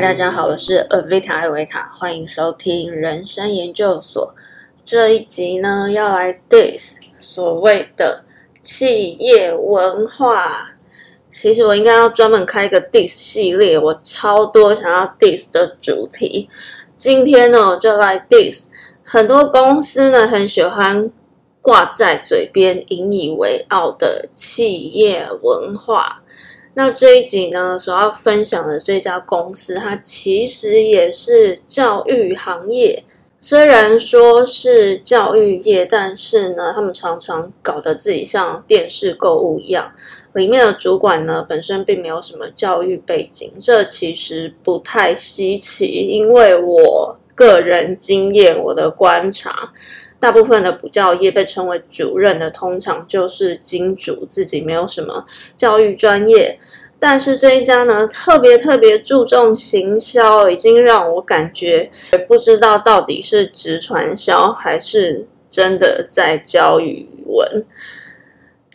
大家好，我是 Avita 艾维塔，欢迎收听人生研究所。这一集呢，要来 diss 所谓的企业文化。其实我应该要专门开一个 diss 系列，我超多想要 diss 的主题。今天呢，我就来 diss 很多公司呢，很喜欢挂在嘴边、引以为傲的企业文化。那这一集呢，所要分享的这家公司，它其实也是教育行业。虽然说是教育业，但是呢，他们常常搞得自己像电视购物一样。里面的主管呢，本身并没有什么教育背景，这其实不太稀奇，因为我个人经验，我的观察。大部分的补教业被称为主任的，通常就是金主自己没有什么教育专业，但是这一家呢，特别特别注重行销，已经让我感觉不知道到底是直传销还是真的在教语文。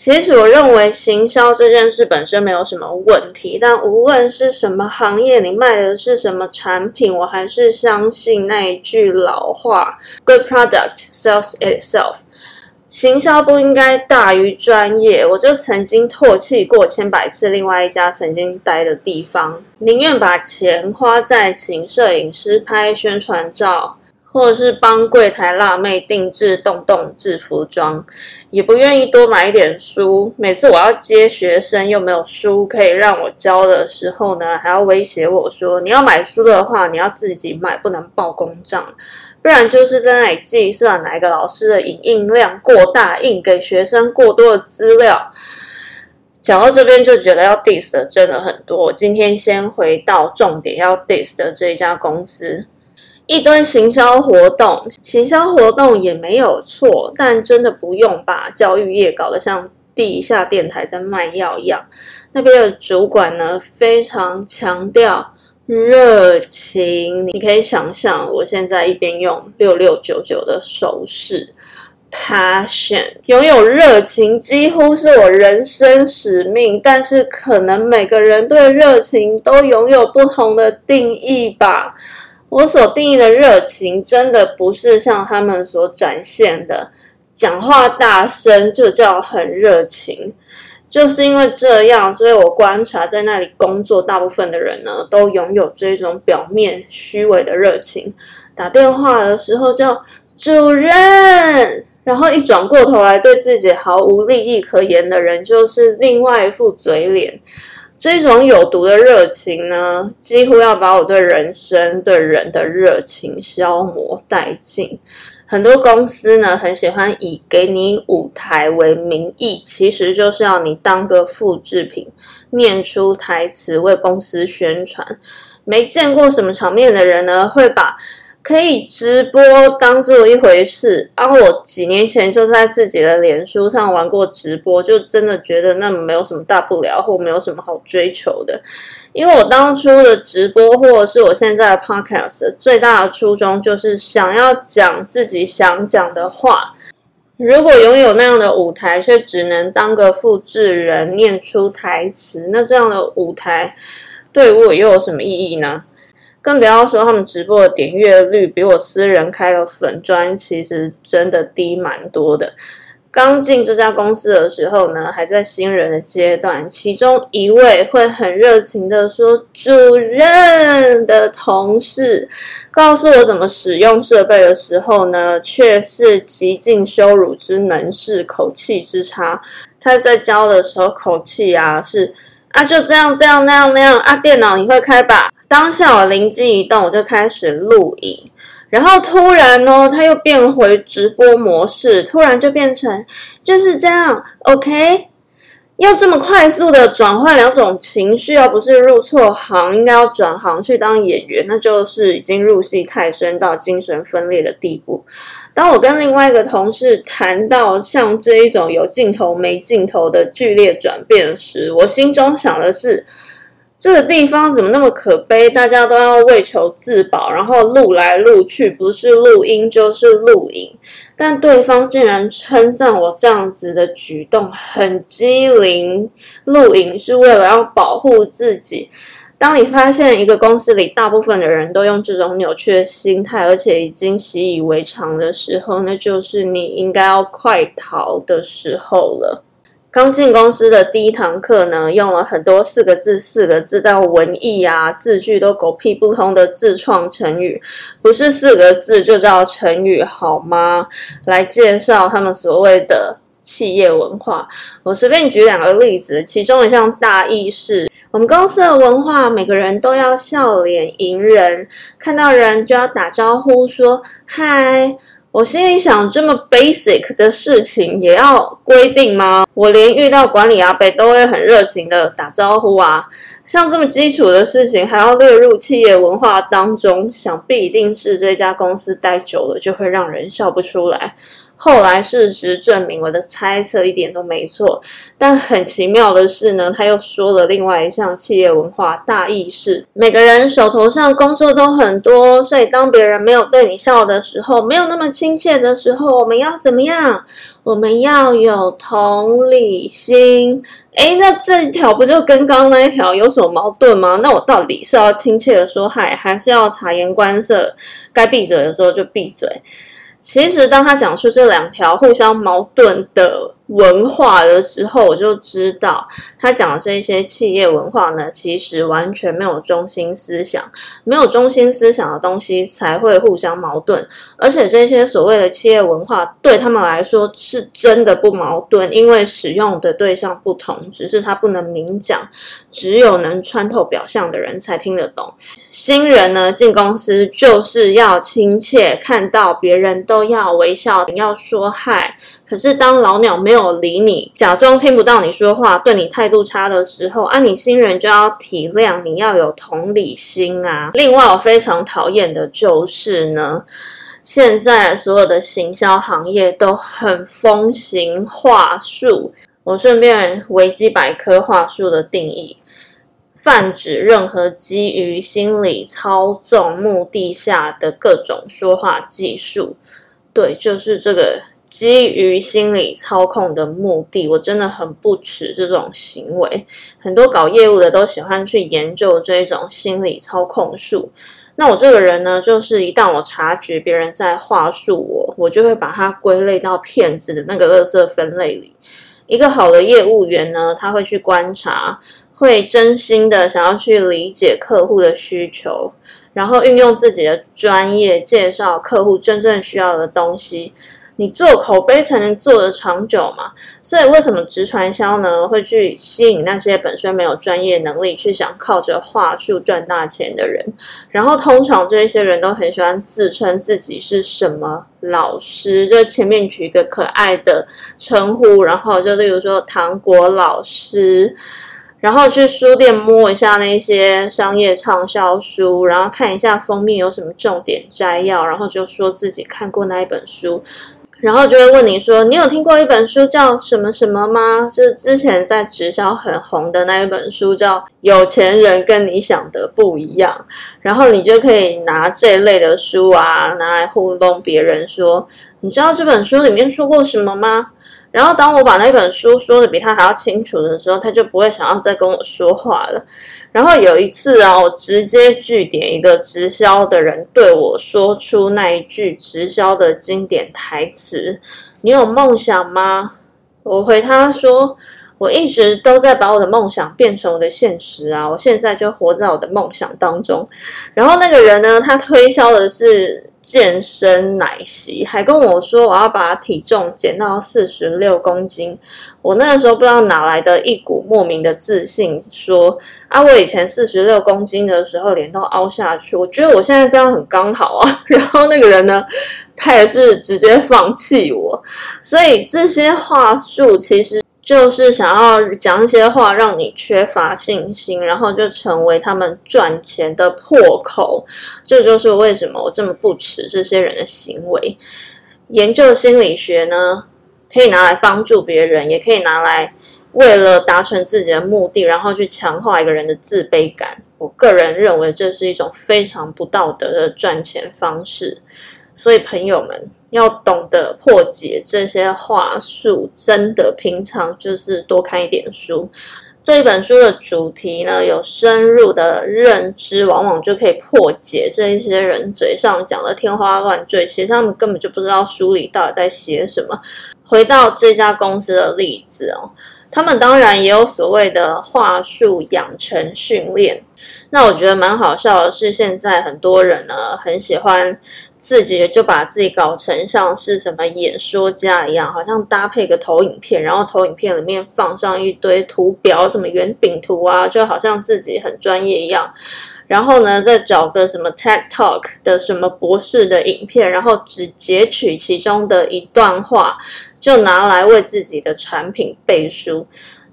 其实我认为行销这件事本身没有什么问题，但无论是什么行业，你卖的是什么产品，我还是相信那一句老话：Good product sells itself。行销不应该大于专业。我就曾经唾弃过千百次另外一家曾经待的地方，宁愿把钱花在请摄影师拍宣传照。或者是帮柜台辣妹定制洞洞制服装，也不愿意多买一点书。每次我要接学生又没有书可以让我教的时候呢，还要威胁我说：“你要买书的话，你要自己买，不能报公账，不然就是在那里计算哪一个老师的影印量过大，印给学生过多的资料。”讲到这边就觉得要 diss 的真的很多。今天先回到重点，要 diss 的这一家公司。一堆行销活动，行销活动也没有错，但真的不用把教育业搞得像地下电台在卖药一样。那边的主管呢，非常强调热情。你可以想象，我现在一边用六六九九的手势，passion，拥有热情几乎是我人生使命。但是，可能每个人对热情都拥有不同的定义吧。我所定义的热情，真的不是像他们所展现的，讲话大声就叫很热情。就是因为这样，所以我观察在那里工作大部分的人呢，都拥有这种表面虚伪的热情。打电话的时候叫主任，然后一转过头来对自己毫无利益可言的人，就是另外一副嘴脸。这种有毒的热情呢，几乎要把我对人生、对人的热情消磨殆尽。很多公司呢，很喜欢以给你舞台为名义，其实就是要你当个复制品，念出台词为公司宣传。没见过什么场面的人呢，会把。可以直播当做一回事，然后我几年前就在自己的脸书上玩过直播，就真的觉得那没有什么大不了，或没有什么好追求的。因为我当初的直播，或者是我现在的 podcast，最大的初衷就是想要讲自己想讲的话。如果拥有那样的舞台，却只能当个复制人念出台词，那这样的舞台对我又有什么意义呢？更不要说他们直播的点阅率比我私人开的粉砖其实真的低蛮多的。刚进这家公司的时候呢，还在新人的阶段，其中一位会很热情的说：“主任的同事告诉我怎么使用设备的时候呢，却是极尽羞辱之能事，口气之差。他在教的时候口气啊是。”啊，就这样，这样，那样，那样啊！电脑你会开吧？当下我灵机一动，我就开始录影，然后突然呢，它又变回直播模式，突然就变成就是这样，OK。要这么快速的转换两种情绪，而不是入错行，应该要转行去当演员，那就是已经入戏太深到精神分裂的地步。当我跟另外一个同事谈到像这一种有镜头没镜头的剧烈转变时，我心中想的是。这个地方怎么那么可悲？大家都要为求自保，然后录来录去，不是录音就是录影。但对方竟然称赞我这样子的举动很机灵，露营是为了要保护自己。当你发现一个公司里大部分的人都用这种扭曲的心态，而且已经习以为常的时候，那就是你应该要快逃的时候了。刚进公司的第一堂课呢，用了很多四个字、四个字到文艺啊，字句都狗屁不通的自创成语，不是四个字就叫成语好吗？来介绍他们所谓的企业文化。我随便举两个例子，其中一项大意是。我们公司的文化，每个人都要笑脸迎人，看到人就要打招呼说嗨。我心里想，这么 basic 的事情也要规定吗？我连遇到管理阿伯都会很热情的打招呼啊，像这么基础的事情还要列入企业文化当中，想必一定是这家公司待久了就会让人笑不出来。后来事实证明，我的猜测一点都没错。但很奇妙的是呢，他又说了另外一项企业文化大意是：每个人手头上工作都很多，所以当别人没有对你笑的时候，没有那么亲切的时候，我们要怎么样？我们要有同理心。诶，那这一条不就跟刚刚那一条有所矛盾吗？那我到底是要亲切的说嗨，还是要察言观色？该闭嘴的时候就闭嘴。其实，当他讲述这两条互相矛盾的。文化的时候，我就知道他讲的这些企业文化呢，其实完全没有中心思想，没有中心思想的东西才会互相矛盾。而且这些所谓的企业文化对他们来说是真的不矛盾，因为使用的对象不同，只是他不能明讲，只有能穿透表象的人才听得懂。新人呢进公司就是要亲切，看到别人都要微笑，要说嗨。可是当老鸟没有。有理你，假装听不到你说话，对你态度差的时候，啊，你新人就要体谅，你要有同理心啊。另外，我非常讨厌的就是呢，现在所有的行销行业都很风行话术。我顺便维基百科话术的定义，泛指任何基于心理操纵目的下的各种说话技术。对，就是这个。基于心理操控的目的，我真的很不耻这种行为。很多搞业务的都喜欢去研究这种心理操控术。那我这个人呢，就是一旦我察觉别人在话术我，我就会把它归类到骗子的那个垃圾分类里。一个好的业务员呢，他会去观察，会真心的想要去理解客户的需求，然后运用自己的专业介绍客户真正需要的东西。你做口碑才能做得长久嘛，所以为什么直传销呢会去吸引那些本身没有专业能力，去想靠着话术赚大钱的人？然后通常这些人都很喜欢自称自己是什么老师，就前面取一个可爱的称呼，然后就例如说糖果老师，然后去书店摸一下那些商业畅销书，然后看一下封面有什么重点摘要，然后就说自己看过那一本书。然后就会问你说：“你有听过一本书叫什么什么吗？是之前在直销很红的那一本书，叫《有钱人跟你想的不一样》。然后你就可以拿这类的书啊，拿来糊弄别人说：你知道这本书里面说过什么吗？然后当我把那本书说的比他还要清楚的时候，他就不会想要再跟我说话了。”然后有一次啊，我直接据点一个直销的人对我说出那一句直销的经典台词：“你有梦想吗？”我回他说：“我一直都在把我的梦想变成我的现实啊！我现在就活在我的梦想当中。”然后那个人呢，他推销的是。健身奶昔，还跟我说我要把体重减到四十六公斤。我那个时候不知道哪来的一股莫名的自信，说啊，我以前四十六公斤的时候脸都凹下去，我觉得我现在这样很刚好啊。然后那个人呢，他也是直接放弃我。所以这些话术其实。就是想要讲一些话，让你缺乏信心，然后就成为他们赚钱的破口。这就是为什么我这么不耻这些人的行为。研究心理学呢，可以拿来帮助别人，也可以拿来为了达成自己的目的，然后去强化一个人的自卑感。我个人认为这是一种非常不道德的赚钱方式。所以，朋友们。要懂得破解这些话术，真的平常就是多看一点书。对一本书的主题呢有深入的认知，往往就可以破解这一些人嘴上讲的天花乱坠，其实他们根本就不知道书里到底在写什么。回到这家公司的例子哦，他们当然也有所谓的话术养成训练。那我觉得蛮好笑的是，现在很多人呢很喜欢。自己就把自己搞成像是什么演说家一样，好像搭配个投影片，然后投影片里面放上一堆图表，什么圆饼图啊，就好像自己很专业一样。然后呢，再找个什么 TED Talk 的什么博士的影片，然后只截取其中的一段话，就拿来为自己的产品背书。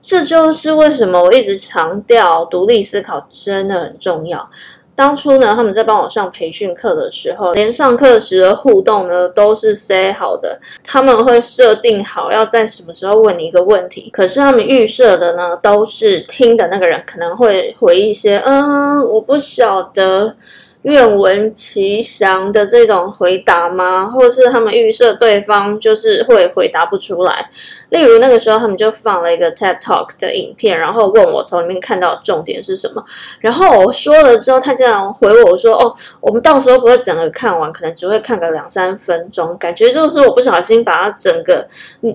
这就是为什么我一直强调独立思考真的很重要。当初呢，他们在帮我上培训课的时候，连上课时的互动呢都是 say 好的。他们会设定好要在什么时候问你一个问题，可是他们预设的呢都是听的那个人可能会回一些，嗯，我不晓得。愿闻其详的这种回答吗？或者是他们预设对方就是会回答不出来？例如那个时候他们就放了一个 TED Talk 的影片，然后问我从里面看到重点是什么。然后我说了之后，他竟然回我说：“哦，我们到时候不会整个看完，可能只会看个两三分钟。”感觉就是我不小心把他整个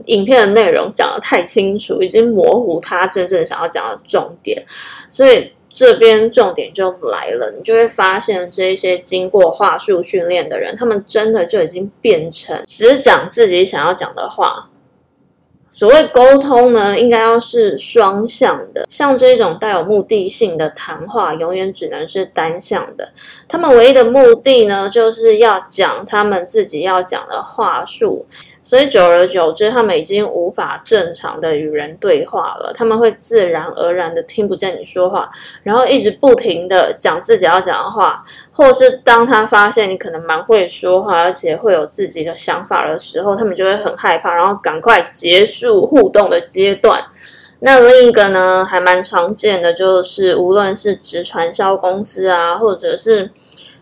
影片的内容讲得太清楚，已经模糊他真正想要讲的重点，所以。这边重点就来了，你就会发现这些经过话术训练的人，他们真的就已经变成只讲自己想要讲的话。所谓沟通呢，应该要是双向的，像这种带有目的性的谈话，永远只能是单向的。他们唯一的目的呢，就是要讲他们自己要讲的话术。所以久而久之，他们已经无法正常的与人对话了。他们会自然而然的听不见你说话，然后一直不停的讲自己要讲的话，或是当他发现你可能蛮会说话，而且会有自己的想法的时候，他们就会很害怕，然后赶快结束互动的阶段。那另一个呢，还蛮常见的，就是无论是直传销公司啊，或者是。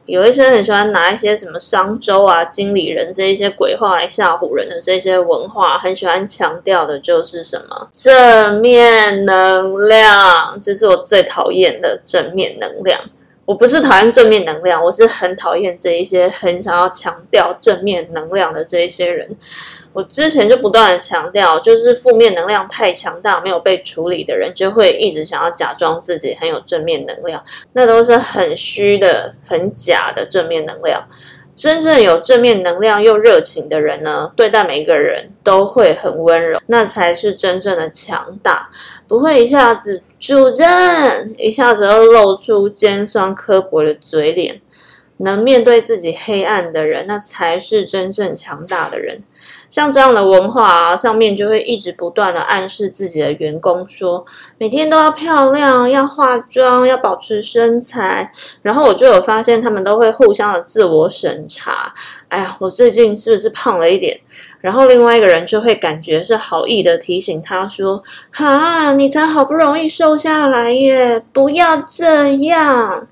有一些很喜欢拿一些什么商周啊、经理人这一些鬼话来吓唬人的这些文化，很喜欢强调的就是什么正面能量，这是我最讨厌的正面能量。我不是讨厌正面能量，我是很讨厌这一些很想要强调正面能量的这一些人。我之前就不断的强调，就是负面能量太强大，没有被处理的人，就会一直想要假装自己很有正面能量，那都是很虚的、很假的正面能量。真正有正面能量又热情的人呢，对待每一个人都会很温柔，那才是真正的强大，不会一下子主任一下子又露出尖酸刻薄的嘴脸。能面对自己黑暗的人，那才是真正强大的人。像这样的文化啊，上面就会一直不断的暗示自己的员工说，每天都要漂亮，要化妆，要保持身材。然后我就有发现，他们都会互相的自我审查。哎呀，我最近是不是胖了一点？然后另外一个人就会感觉是好意的提醒他说：“哈，你才好不容易瘦下来耶，不要这样。”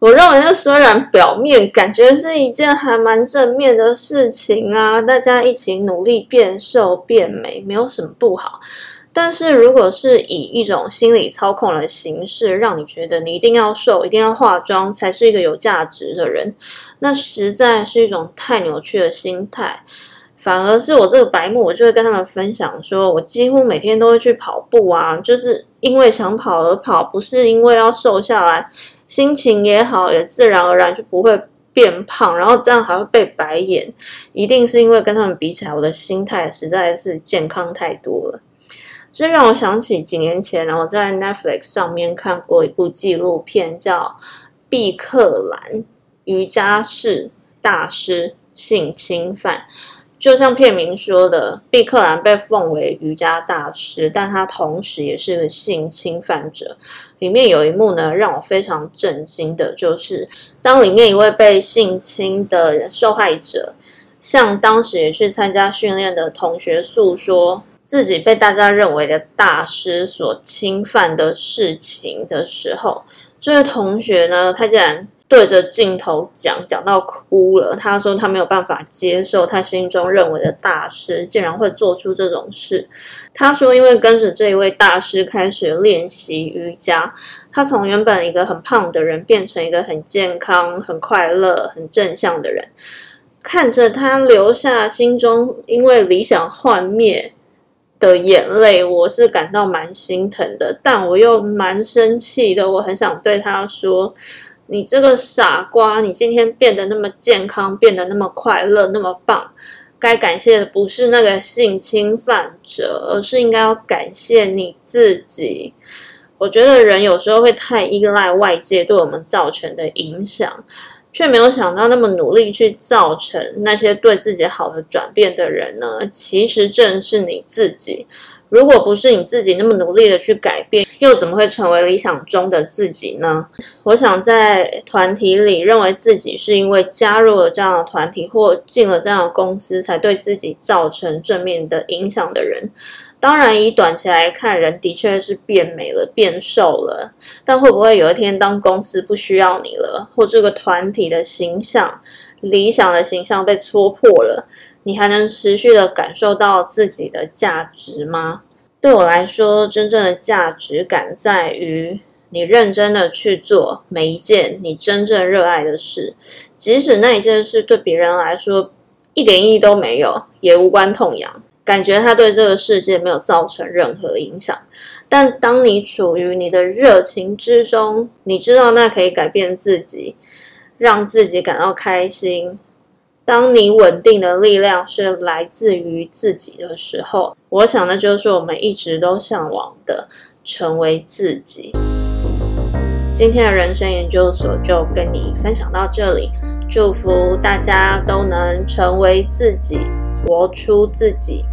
我认为，那虽然表面感觉是一件还蛮正面的事情啊，大家一起努力变瘦变美，没有什么不好。但是如果是以一种心理操控的形式，让你觉得你一定要瘦，一定要化妆才是一个有价值的人，那实在是一种太扭曲的心态。反而是我这个白目，我就会跟他们分享说，我几乎每天都会去跑步啊，就是因为想跑而跑，不是因为要瘦下来。心情也好，也自然而然就不会变胖，然后这样还会被白眼，一定是因为跟他们比起来，我的心态实在是健康太多了。这让我想起几年前，我在 Netflix 上面看过一部纪录片，叫《毕克兰瑜伽室大师性侵犯》。就像片名说的，毕克兰被奉为瑜伽大师，但他同时也是个性侵犯者。里面有一幕呢，让我非常震惊的，就是当里面一位被性侵的受害者向当时也去参加训练的同学诉说自己被大家认为的大师所侵犯的事情的时候，这位同学呢，他竟然对着镜头讲，讲到哭了。他说他没有办法接受他心中认为的大师竟然会做出这种事。他说，因为跟着这一位大师开始练习瑜伽，他从原本一个很胖的人变成一个很健康、很快乐、很正向的人。看着他留下心中因为理想幻灭的眼泪，我是感到蛮心疼的，但我又蛮生气的。我很想对他说。你这个傻瓜！你今天变得那么健康，变得那么快乐，那么棒，该感谢的不是那个性侵犯者，而是应该要感谢你自己。我觉得人有时候会太依赖外界对我们造成的影响，却没有想到那么努力去造成那些对自己好的转变的人呢，其实正是你自己。如果不是你自己那么努力的去改变，又怎么会成为理想中的自己呢？我想在团体里，认为自己是因为加入了这样的团体或进了这样的公司，才对自己造成正面的影响的人，当然以短期来看，人的确是变美了、变瘦了。但会不会有一天，当公司不需要你了，或这个团体的形象、理想的形象被戳破了？你还能持续的感受到自己的价值吗？对我来说，真正的价值感在于你认真的去做每一件你真正热爱的事，即使那一件事对别人来说一点意义都没有，也无关痛痒，感觉它对这个世界没有造成任何影响。但当你处于你的热情之中，你知道那可以改变自己，让自己感到开心。当你稳定的力量是来自于自己的时候，我想那就是我们一直都向往的，成为自己。今天的人生研究所就跟你分享到这里，祝福大家都能成为自己，活出自己。